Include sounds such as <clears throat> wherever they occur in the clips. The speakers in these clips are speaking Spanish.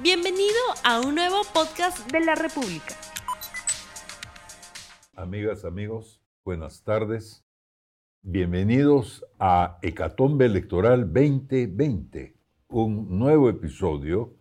Bienvenido a un nuevo podcast de la República. Amigas, amigos, buenas tardes. Bienvenidos a Hecatombe Electoral 2020, un nuevo episodio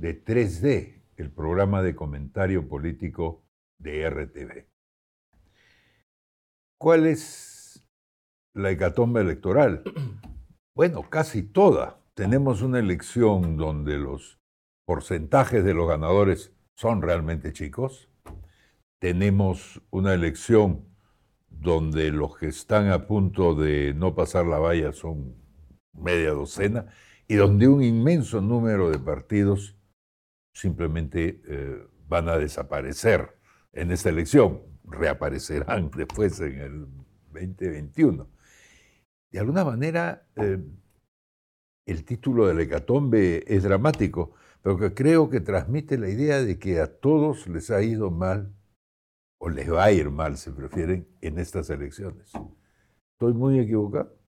de 3D, el programa de comentario político de RTV. ¿Cuál es la hecatombe electoral? <clears throat> Bueno, casi toda. Tenemos una elección donde los porcentajes de los ganadores son realmente chicos. Tenemos una elección donde los que están a punto de no pasar la valla son media docena y donde un inmenso número de partidos simplemente eh, van a desaparecer en esta elección, reaparecerán <laughs> después en el 2021 de alguna manera eh, el título de la hecatombe es dramático, pero que creo que transmite la idea de que a todos les ha ido mal, o les va a ir mal, si prefieren, en estas elecciones. ¿Estoy muy equivocado?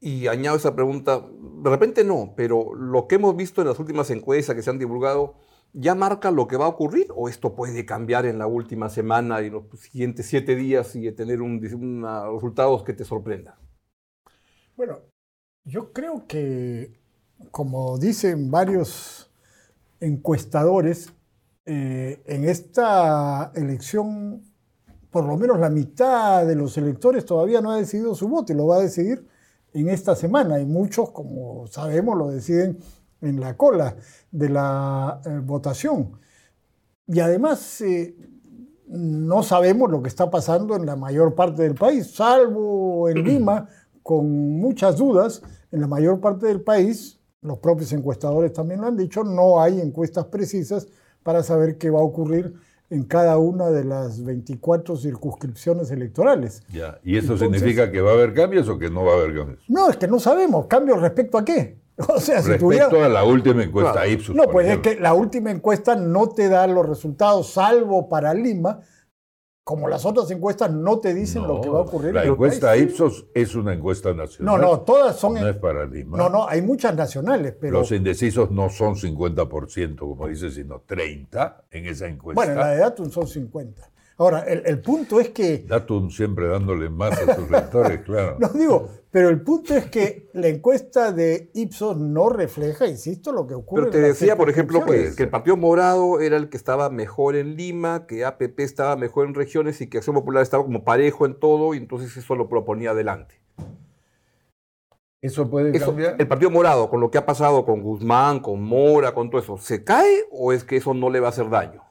Y añado esa pregunta, de repente no, pero lo que hemos visto en las últimas encuestas que se han divulgado, ¿ya marca lo que va a ocurrir o esto puede cambiar en la última semana y los siguientes siete días y tener un, resultados que te sorprendan? Bueno, yo creo que, como dicen varios encuestadores, eh, en esta elección, por lo menos la mitad de los electores todavía no ha decidido su voto y lo va a decidir en esta semana. Y muchos, como sabemos, lo deciden en la cola de la eh, votación. Y además, eh, no sabemos lo que está pasando en la mayor parte del país, salvo en Lima con muchas dudas en la mayor parte del país, los propios encuestadores también lo han dicho, no hay encuestas precisas para saber qué va a ocurrir en cada una de las 24 circunscripciones electorales. Ya. ¿Y eso significa que va a haber cambios o que no va a haber cambios? No, es que no sabemos. ¿Cambios respecto a qué? <laughs> O sea, si respecto a la última encuesta Ipsos. No, pues es que la última encuesta no te da los resultados, salvo para Lima, como las otras encuestas no te dicen lo que va a ocurrir. La encuesta Ipsos es una encuesta nacional. No, no, todas son. No es para Lima. No, no, hay muchas nacionales, pero. Los indecisos no son 50%, como dice, sino 30% en esa encuesta. Bueno, la de Datum son 50. Ahora, el, punto es que... Datum siempre dándole más a sus lectores, <laughs> claro. No digo, pero el punto es que la encuesta de Ipsos no refleja, insisto, lo que ocurre. Pero te decía, por ejemplo, que, el Partido Morado era el que estaba mejor en Lima, que APP estaba mejor en regiones y que Acción Popular estaba como parejo en todo y entonces eso lo proponía adelante. ¿Eso puede cambiar? El Partido Morado, con lo que ha pasado con Guzmán, con Mora, con todo eso, ¿se cae o es que eso no le va a hacer daño?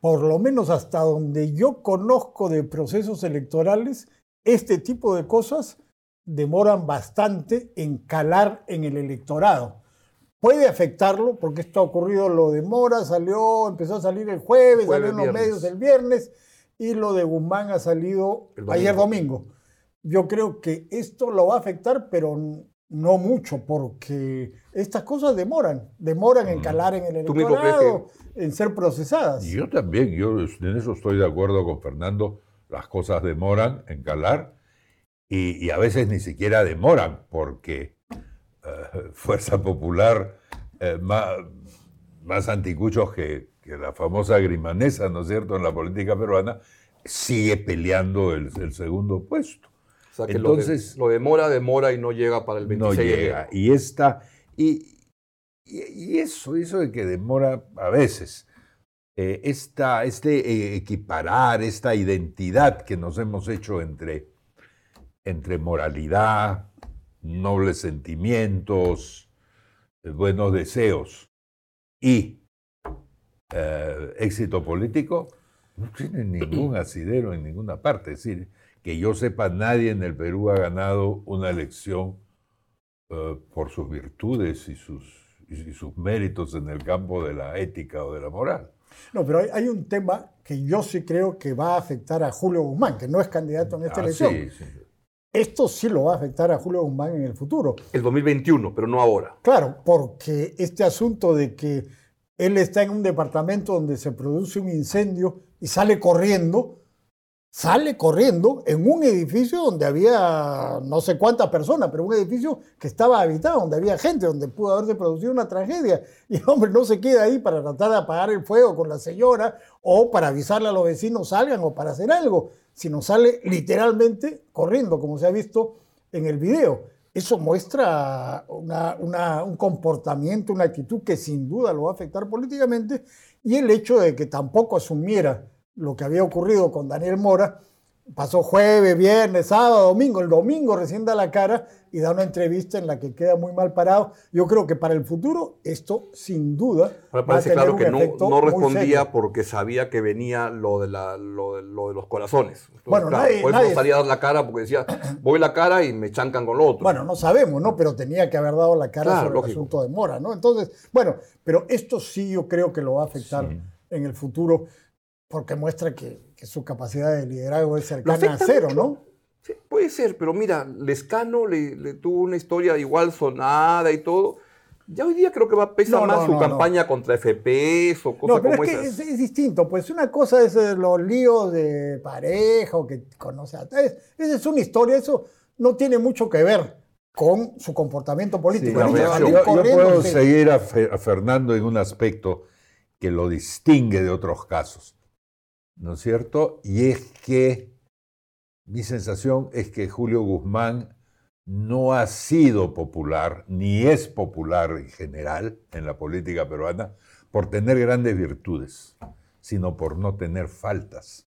Por lo menos hasta donde yo conozco de procesos electorales, este tipo de cosas demoran bastante en calar en el electorado. Puede afectarlo, porque esto ha ocurrido, lo de Mora salió, empezó a salir el jueves, salió en los medios el viernes, y lo de Guzmán ha salido ayer domingo. Yo creo que esto lo va a afectar, pero no mucho, porque estas cosas demoran, demoran en mm. calar en el electorado, en ser procesadas. Yo también, yo en eso estoy de acuerdo con Fernando, las cosas demoran en calar y, a veces ni siquiera demoran, porque eh, <laughs> Fuerza Popular, eh, más, anticuchos que, la famosa grimanesa, ¿no es cierto?, en la política peruana, sigue peleando el segundo puesto. O sea, que Entonces, lo, demora, demora y no llega para el 26. No llega. Y, esta, y, y, eso, eso de que demora a veces, eh, esta, este eh, equiparar, esta identidad que nos hemos hecho entre, entre moralidad, nobles sentimientos, eh, buenos deseos y éxito político, no tiene ningún <clears throat> asidero en ninguna parte. Es decir, que yo sepa, nadie en el Perú ha ganado una elección eh, por sus virtudes y sus, y sus méritos en el campo de la ética o de la moral. No, pero hay, un tema que yo sí creo que va a afectar a Julio Guzmán, que no es candidato en esta ah, elección. Sí, sí. Esto sí lo va a afectar a Julio Guzmán en el futuro. El 2021, pero no ahora. Claro, porque este asunto de que él está en un departamento donde se produce un incendio y sale corriendo, sale corriendo en un edificio donde había no sé cuántas personas, pero un edificio que estaba habitado, donde había gente, donde pudo haberse producido una tragedia. <laughs> Y el hombre no se queda ahí para tratar de apagar el fuego con la señora o para avisarle a los vecinos salgan o para hacer algo, sino sale literalmente corriendo, como se ha visto en el video. Eso muestra un comportamiento, una actitud que sin duda lo va a afectar políticamente y el hecho de que tampoco asumiera lo que había ocurrido con Daniel Mora. Pasó jueves, viernes, sábado, domingo. El domingo recién da la cara y da una entrevista en la que queda muy mal parado. Yo creo que para el futuro esto sin duda. Ahora parece claro que no, respondía porque sabía que venía lo de, la, lo de, los corazones. bueno, nadie, pues no salía a dar la cara porque decía, voy la cara y me chancan con lo otro. Bueno, no sabemos, ¿no? Pero tenía que haber dado la cara sobre el asunto de Mora, ¿no? Entonces, bueno, pero esto sí yo creo que lo va a afectar en el futuro porque muestra que, su capacidad de liderazgo es cercana a cero, ¿no? Sí, puede ser, pero mira, Lescano le, tuvo una historia igual sonada y todo. Ya hoy día creo que va a pesar más su campaña contra FPS o cosas como es esas. es, distinto, pues una cosa es eh, los líos de pareja o que conoce a... Esa es una historia, eso no tiene mucho que ver con su comportamiento político. yo, puedo seguir a Fernando en un aspecto que lo distingue de otros casos. ¿No es cierto? Y es que mi sensación es que Julio Guzmán no ha sido popular, ni es popular en general en la política peruana, por tener grandes virtudes, sino por no tener faltas.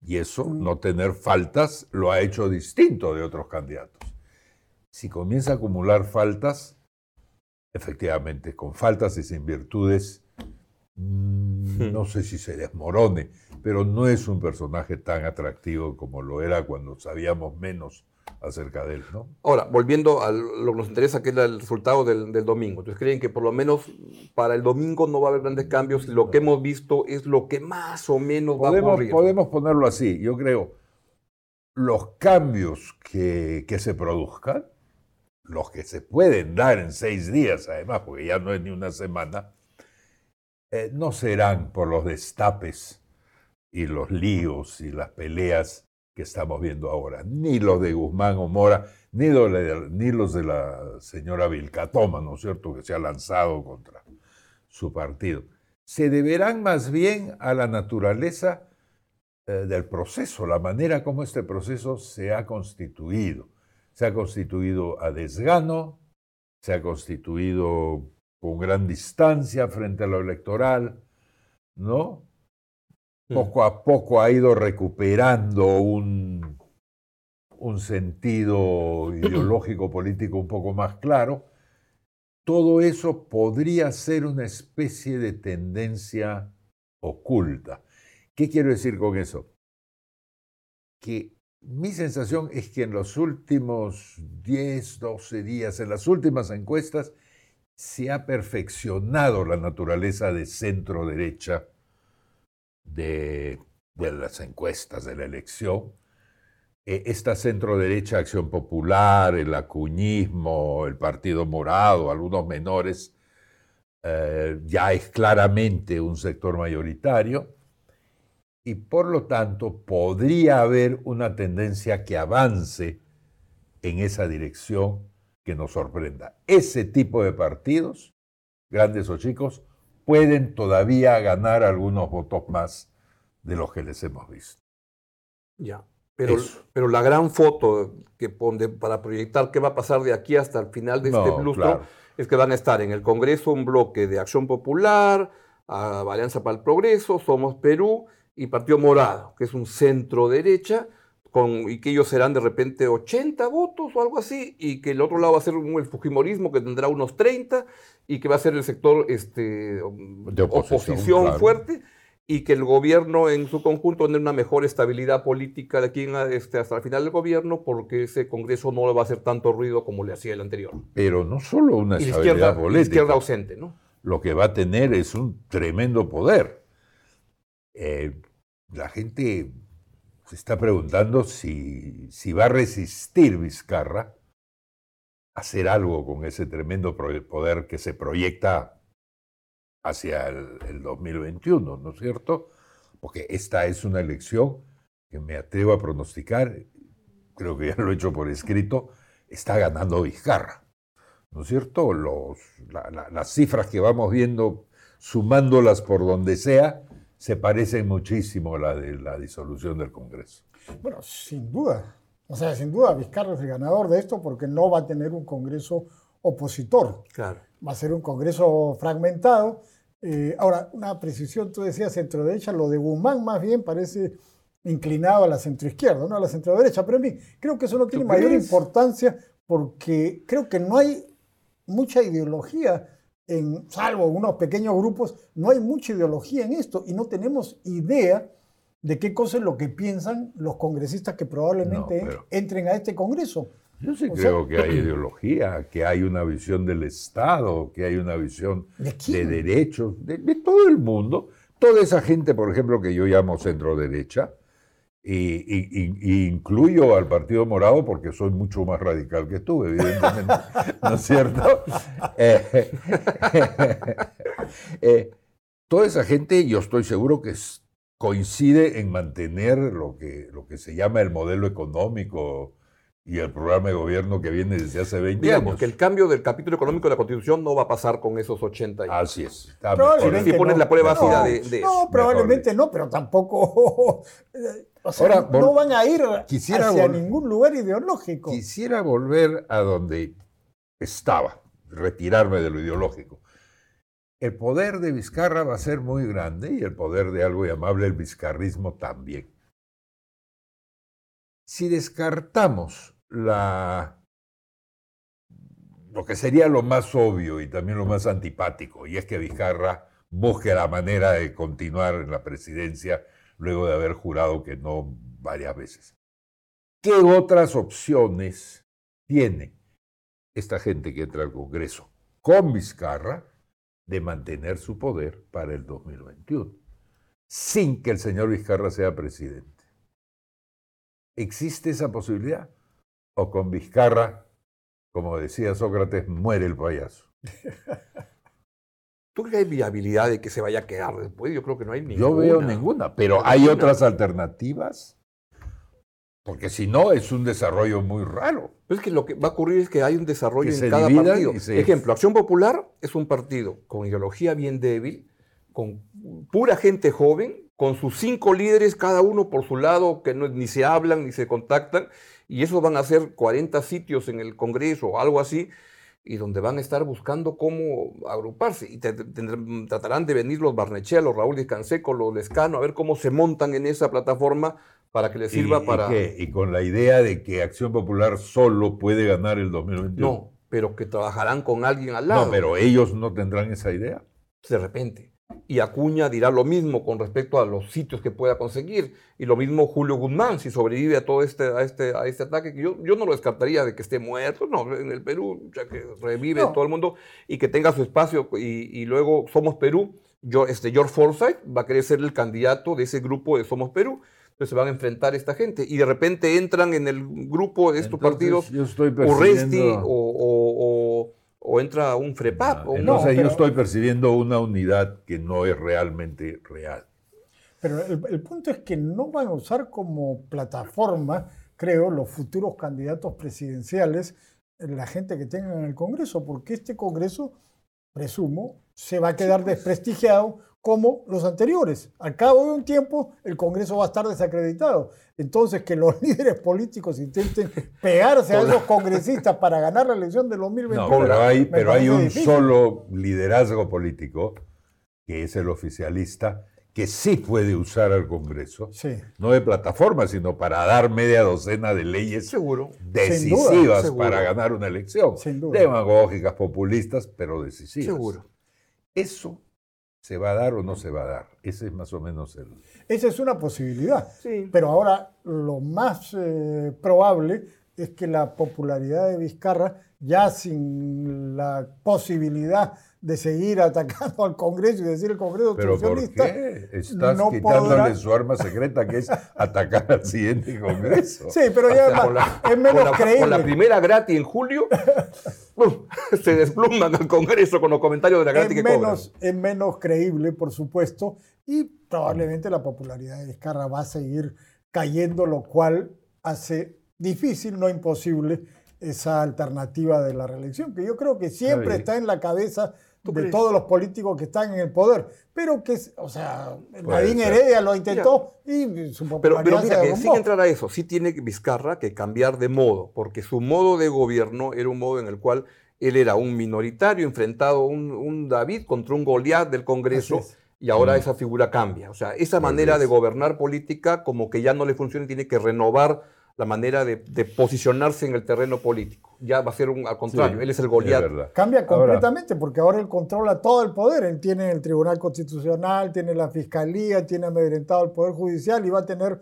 Y eso, mm. no tener faltas, lo ha hecho distinto de otros candidatos. Si comienza a acumular faltas, efectivamente, con faltas y sin virtudes, no <laughs> sé si se desmorone, pero no es un personaje tan atractivo como lo era cuando sabíamos menos acerca de él. ¿no? Ahora, volviendo a lo que nos interesa, que es el resultado del, domingo. Entonces, ¿creen que por lo menos para el domingo no va a haber grandes cambios lo que hemos visto es lo que más o menos va a ocurrir? Podemos ponerlo así. Yo creo, los cambios que, que se produzcan, los que se pueden dar en seis días, además, porque ya no es ni una semana, eh, no serán por los destapes y los líos y las peleas que estamos viendo ahora, ni los de Guzmán o Mora, ni, los de la señora Vilcatoma, ¿no es cierto?, que se ha lanzado contra su partido. Se deberán más bien a la naturaleza eh, del proceso, la manera como este proceso se ha constituido. Se ha constituido a desgano, se ha constituido con gran distancia frente a lo electoral, ¿no? Mm. Poco a poco ha ido recuperando un, un sentido <clears throat> ideológico político un poco más claro. Todo eso podría ser una especie de tendencia oculta. ¿Qué quiero decir con eso? Que mi sensación es que en los últimos 10, 12 días, en las últimas encuestas, se ha perfeccionado la naturaleza de centro derecha de, las encuestas de la elección. E, esta centro derecha, Acción Popular, el acuñismo, el Partido Morado, algunos menores, eh, ya es claramente un sector mayoritario y por lo tanto podría haber una tendencia que avance en esa dirección que nos sorprenda. Ese tipo de partidos, grandes o chicos, pueden todavía ganar algunos votos más de los que les hemos visto. Ya, pero, pero la gran foto que pone para proyectar qué va a pasar de aquí hasta el final de este lustro es que van a estar en el Congreso un bloque de Acción Popular, Alianza para el Progreso, Somos Perú y Partido Morado, que es un centro derecha, y que ellos serán de repente 80 votos o algo así, y que el otro lado va a ser el Fujimorismo que tendrá unos 30, y que va a ser el sector este, de oposición, fuerte, y que el gobierno en su conjunto tener una mejor estabilidad política de aquí este, hasta el final del gobierno, porque ese Congreso no le va a hacer tanto ruido como le hacía el anterior. Pero no solo una estabilidad izquierda ausente, ¿no? Lo que va a tener es un tremendo poder. Eh, la gente se está preguntando si, si va a resistir Vizcarra hacer algo con ese tremendo poder que se proyecta hacia el, 2021, ¿no es cierto? Porque esta es una elección que me atrevo a pronosticar, creo que ya lo he hecho por escrito, está ganando Vizcarra. ¿No es cierto? Los, las cifras que vamos viendo, sumándolas por donde sea, se parecen muchísimo a la de la disolución del Congreso. Bueno, sin duda. O sea, sin duda Vizcarra es el ganador de esto porque no va a tener un Congreso opositor. Claro. Va a ser un Congreso fragmentado. Eh, ahora, una precisión, tú decías centro-derecha, lo de Guzmán más bien parece inclinado a la centroizquierda, no a la centro-derecha, pero en mí creo que eso no tiene mayor importancia porque creo que no hay mucha ideología, en, salvo unos pequeños grupos, no hay mucha ideología en esto y no tenemos idea de qué cosa es lo que piensan los congresistas que probablemente entren a este Congreso. Yo sí creo que hay ideología, que hay una visión del Estado, que hay una visión de, derechos, de, todo el mundo. Toda esa gente, por ejemplo, que yo llamo centro derecha, y, incluyo al Partido Morado porque soy mucho más radical que tú, evidentemente, <laughs> ¿no es cierto? <laughs> Eh, <laughs> eh, toda esa gente, yo estoy seguro que coincide en mantener lo que, lo que se llama el modelo económico y el programa de gobierno que viene desde hace 20 Digamos años. que el cambio del capítulo económico de la Constitución no va a pasar con esos 80 años. Así es. Si pones la prueba no, de, No, probablemente no, pero tampoco... o sea, no van a ir hacia ningún lugar ideológico. Quisiera volver a donde estaba, retirarme de lo ideológico. El poder de Vizcarra va a ser muy grande y el poder de algo llamable el vizcarrismo también. Si descartamos la, lo que sería lo más obvio y también lo más antipático, y es que Vizcarra busque la manera de continuar en la presidencia luego de haber jurado que no varias veces. ¿Qué otras opciones tiene esta gente que entra al Congreso con Vizcarra de mantener su poder para el 2021, sin que el señor Vizcarra sea presidente? ¿Existe esa posibilidad? o con Vizcarra, como decía Sócrates, muere el payaso. <laughs> ¿Tú crees que hay viabilidad de que se vaya a quedar después? Yo creo que no hay ninguna. Yo veo ninguna, pero ¿hay otras alternativas? Porque si no, es un desarrollo muy raro. Pero es que lo que va a ocurrir es que hay un desarrollo en cada partido. Ejemplo, Acción Popular es un partido con ideología bien débil, con pura gente joven, con sus cinco líderes, cada uno por su lado, que no, ni se hablan ni se contactan, y esos van a ser 40 sitios en el Congreso o algo así, y donde van a estar buscando cómo agruparse. Y tratarán de venir los Barnechea, los Raúl Canseco, los Lescano, a ver cómo se montan en esa plataforma para que les sirva para... ¿Y, con la idea de que Acción Popular solo puede ganar el 2021. No, pero que trabajarán con alguien al lado. No, pero ellos no tendrán esa idea. De repente. Y Acuña dirá lo mismo con respecto a los sitios que pueda conseguir. Y lo mismo Julio Guzmán, si sobrevive a todo este, a este, a este ataque, que yo, yo no lo descartaría de que esté muerto, no, en el Perú, ya que revive todo el mundo y que tenga su espacio. Y, luego Somos Perú, yo, este, George Forsyth va a querer ser el candidato de ese grupo de Somos Perú. Entonces se van a enfrentar esta gente. Y de repente entran en el grupo de estos partidos Urresti o o entra un FREPAP. No, o entonces yo estoy percibiendo una unidad que no es realmente real. Pero el, punto es que no van a usar como plataforma, creo, los futuros candidatos presidenciales, la gente que tengan en el Congreso, porque este Congreso, presumo, se va a quedar pues. desprestigiado como los anteriores. Al cabo de un tiempo, el Congreso va a estar desacreditado. Entonces, que los <laughs> líderes políticos intenten pegarse a esos congresistas para ganar la elección de 2021. No, pero hay, pero hay un solo liderazgo político, que es el oficialista, que sí puede usar al Congreso, no de plataforma, sino para dar media docena de leyes Seguro. decisivas para ganar una elección. Demagógicas, populistas, pero decisivas. Seguro. Eso ¿Se va a dar o no se va a dar? Ese es más o menos el... Esa es una posibilidad. Pero ahora lo más eh, probable es que la popularidad de Vizcarra, ya sin la posibilidad de seguir atacando al Congreso y decir el Congreso ¿Pero por qué? Estás quitándole su arma secreta que es atacar al siguiente Congreso. Sí, pero ya es menos creíble. Con la primera gratis en julio, <laughs> se despluman al Congreso con los comentarios de la gratis es que menos, Es menos creíble, por supuesto, y probablemente la popularidad de Vizcarra va a seguir cayendo, lo cual hace difícil, no imposible, esa alternativa de la reelección, que yo creo que siempre está en la cabeza de crees? todos los políticos que están en el poder, pero que, o sea, Nadine. Heredia lo intentó y su Pero, pero mira, que derrumbó. sin entrar a eso, sí tiene Vizcarra que cambiar de modo, porque su modo de gobierno era un modo en el cual él era un minoritario enfrentado a un, un David contra un Goliat del Congreso. Y ahora Mm. esa figura cambia. O sea, esa manera de gobernar política como que ya no le funciona y tiene que renovar la manera de, de posicionarse en el terreno político. Ya va a ser un, al contrario, Sí, él es el Goliat. Cambia Ahora- completamente porque ahora él controla todo el poder. Él tiene el Tribunal Constitucional, tiene la Fiscalía, tiene amedrentado el Poder Judicial y va a tener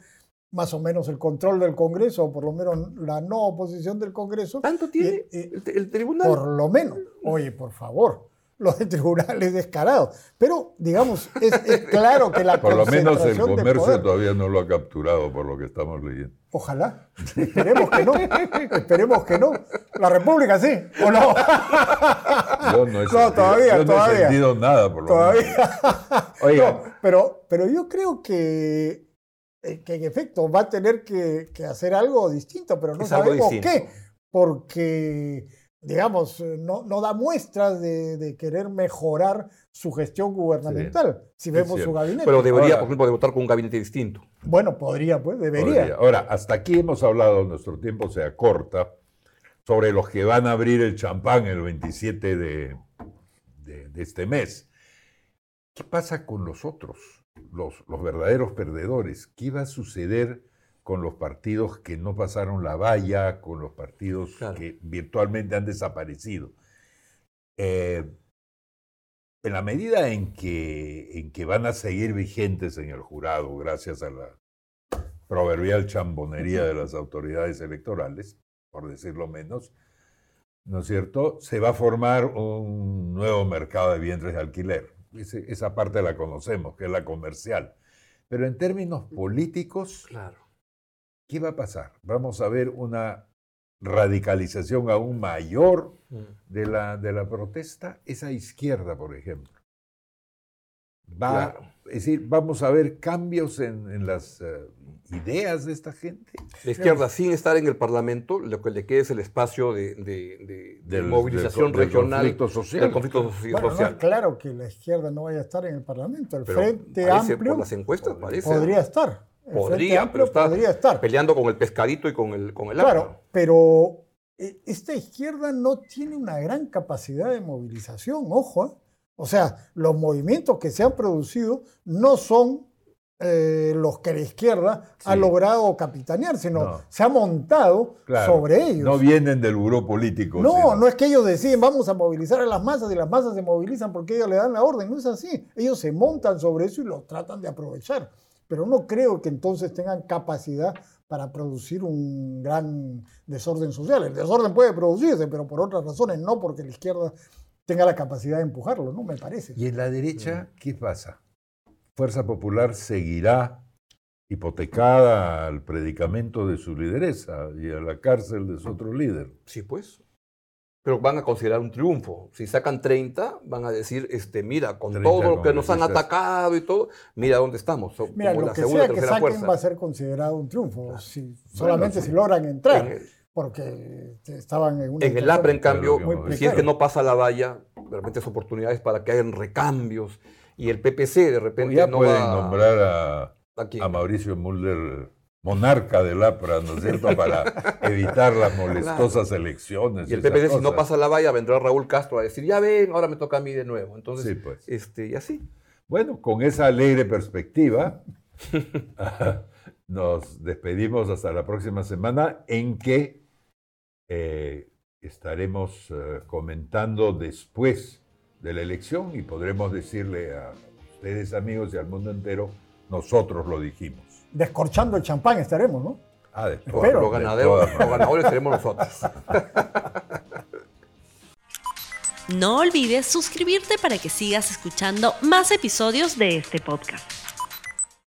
más o menos el control del Congreso, o por lo menos la no oposición del Congreso. ¿Tanto tiene Y- y- el, el tribunal? Por lo menos. Oye, por favor. Los de tribunales descarados. Pero, digamos, es, es <laughs> claro que la Por lo menos el comercio poder- todavía no lo ha capturado por lo que estamos leyendo. Ojalá. Esperemos que no. Esperemos que no. La República sí, ¿o no? Yo no he, No, sentido, todavía, yo no he sentido nada, por lo Todavía. menos. <laughs> Oiga, No, pero, pero yo creo que, eh, que en efecto va a tener que, que hacer algo distinto, pero no Es sabemos qué, porque, digamos, eh, no, no da muestras de, de querer mejorar su gestión gubernamental. Si vemos su gabinete. Pero debería, Ahora- por ejemplo, votar con un gabinete distinto. bueno, podría, pues, debería. podría. Ahora, hasta aquí hemos hablado, nuestro tiempo se acorta, sobre los que van a abrir el champán el 27 de, de- de este mes. ¿Qué pasa con los otros, los, los verdaderos perdedores? ¿Qué va a suceder con los partidos que no pasaron la valla, con los partidos Claro. que virtualmente han desaparecido? Eh, en la medida en que, en que van a seguir vigentes en el jurado, gracias a la proverbial chambonería de las autoridades electorales, por decirlo menos, ¿no es cierto? Se va a formar un nuevo mercado de vientres de alquiler. Ese- esa parte la conocemos, que es la comercial. Pero en términos políticos, Claro. ¿Qué va a pasar? Vamos a ver una radicalización aún mayor de la, de la protesta, esa izquierda, por ejemplo. Va, Claro. Es decir, vamos a ver cambios en, en las eh, ideas de esta gente. La izquierda, sin estar en el Parlamento, lo que le queda es el espacio de, de- de- de Del- movilización del- del regional. conflicto social. del conflicto soci- Bueno, no social. claro que la izquierda no vaya a estar en el Parlamento. El Pero Frente Amplio por las encuestas, parece. podría estar. Podría, pero está podría estar. peleando con el pescadito y con el, con el Claro, agua. pero eh, esta izquierda no tiene una gran capacidad de movilización, ojo. ¿eh? O sea, los movimientos que se han producido no son eh, los que la izquierda ha logrado capitanear, sino No. se ha montado Claro, sobre ellos. No vienen del buró político. No, sino- no es que ellos deciden vamos a movilizar a las masas y las masas se movilizan porque ellos le dan la orden, no es así. Ellos se montan sobre eso y lo tratan de aprovechar. Pero no creo que entonces tengan capacidad para producir un gran desorden social. El desorden puede producirse, pero por otras razones, no porque la izquierda tenga la capacidad de empujarlo, ¿no? Me parece. ¿Y en la derecha qué pasa? Fuerza Popular seguirá hipotecada al predicamento de su lideresa y a la cárcel de su otro líder. Sí, pues. Pero van a considerar un triunfo. Si sacan 30, van a decir, este, mira, con 30 todo lo que nos han atacado y todo, mira dónde estamos. So- Mira, como lo la que segunda, sea que saquen fuerza. va a ser considerado un triunfo, si- solamente sí. si logran entrar, En el- porque estaban en una En el APRA, en cambio, muy si es que no pasa la valla, de repente es oportunidades para que hayan recambios. Y el PPC de repente ya no pueden va nombrar a, ¿a a Mauricio Mulder monarca del APRA, ¿no es cierto?, para <laughs> evitar las molestosas elecciones. Y el PPC, si no pasa la valla, vendrá Raúl Castro a decir, ya ven, ahora me toca a mí de nuevo. Entonces, Sí, pues. este, y así. Bueno, con esa alegre perspectiva, <laughs> nos despedimos hasta la próxima semana en que eh, estaremos eh, comentando después de la elección y podremos decirle a ustedes amigos y al mundo entero, nosotros lo dijimos. Descorchando el champán estaremos, ¿no? Ah, de Los, ganadores seremos nosotros. No olvides suscribirte para que sigas escuchando más episodios de este podcast.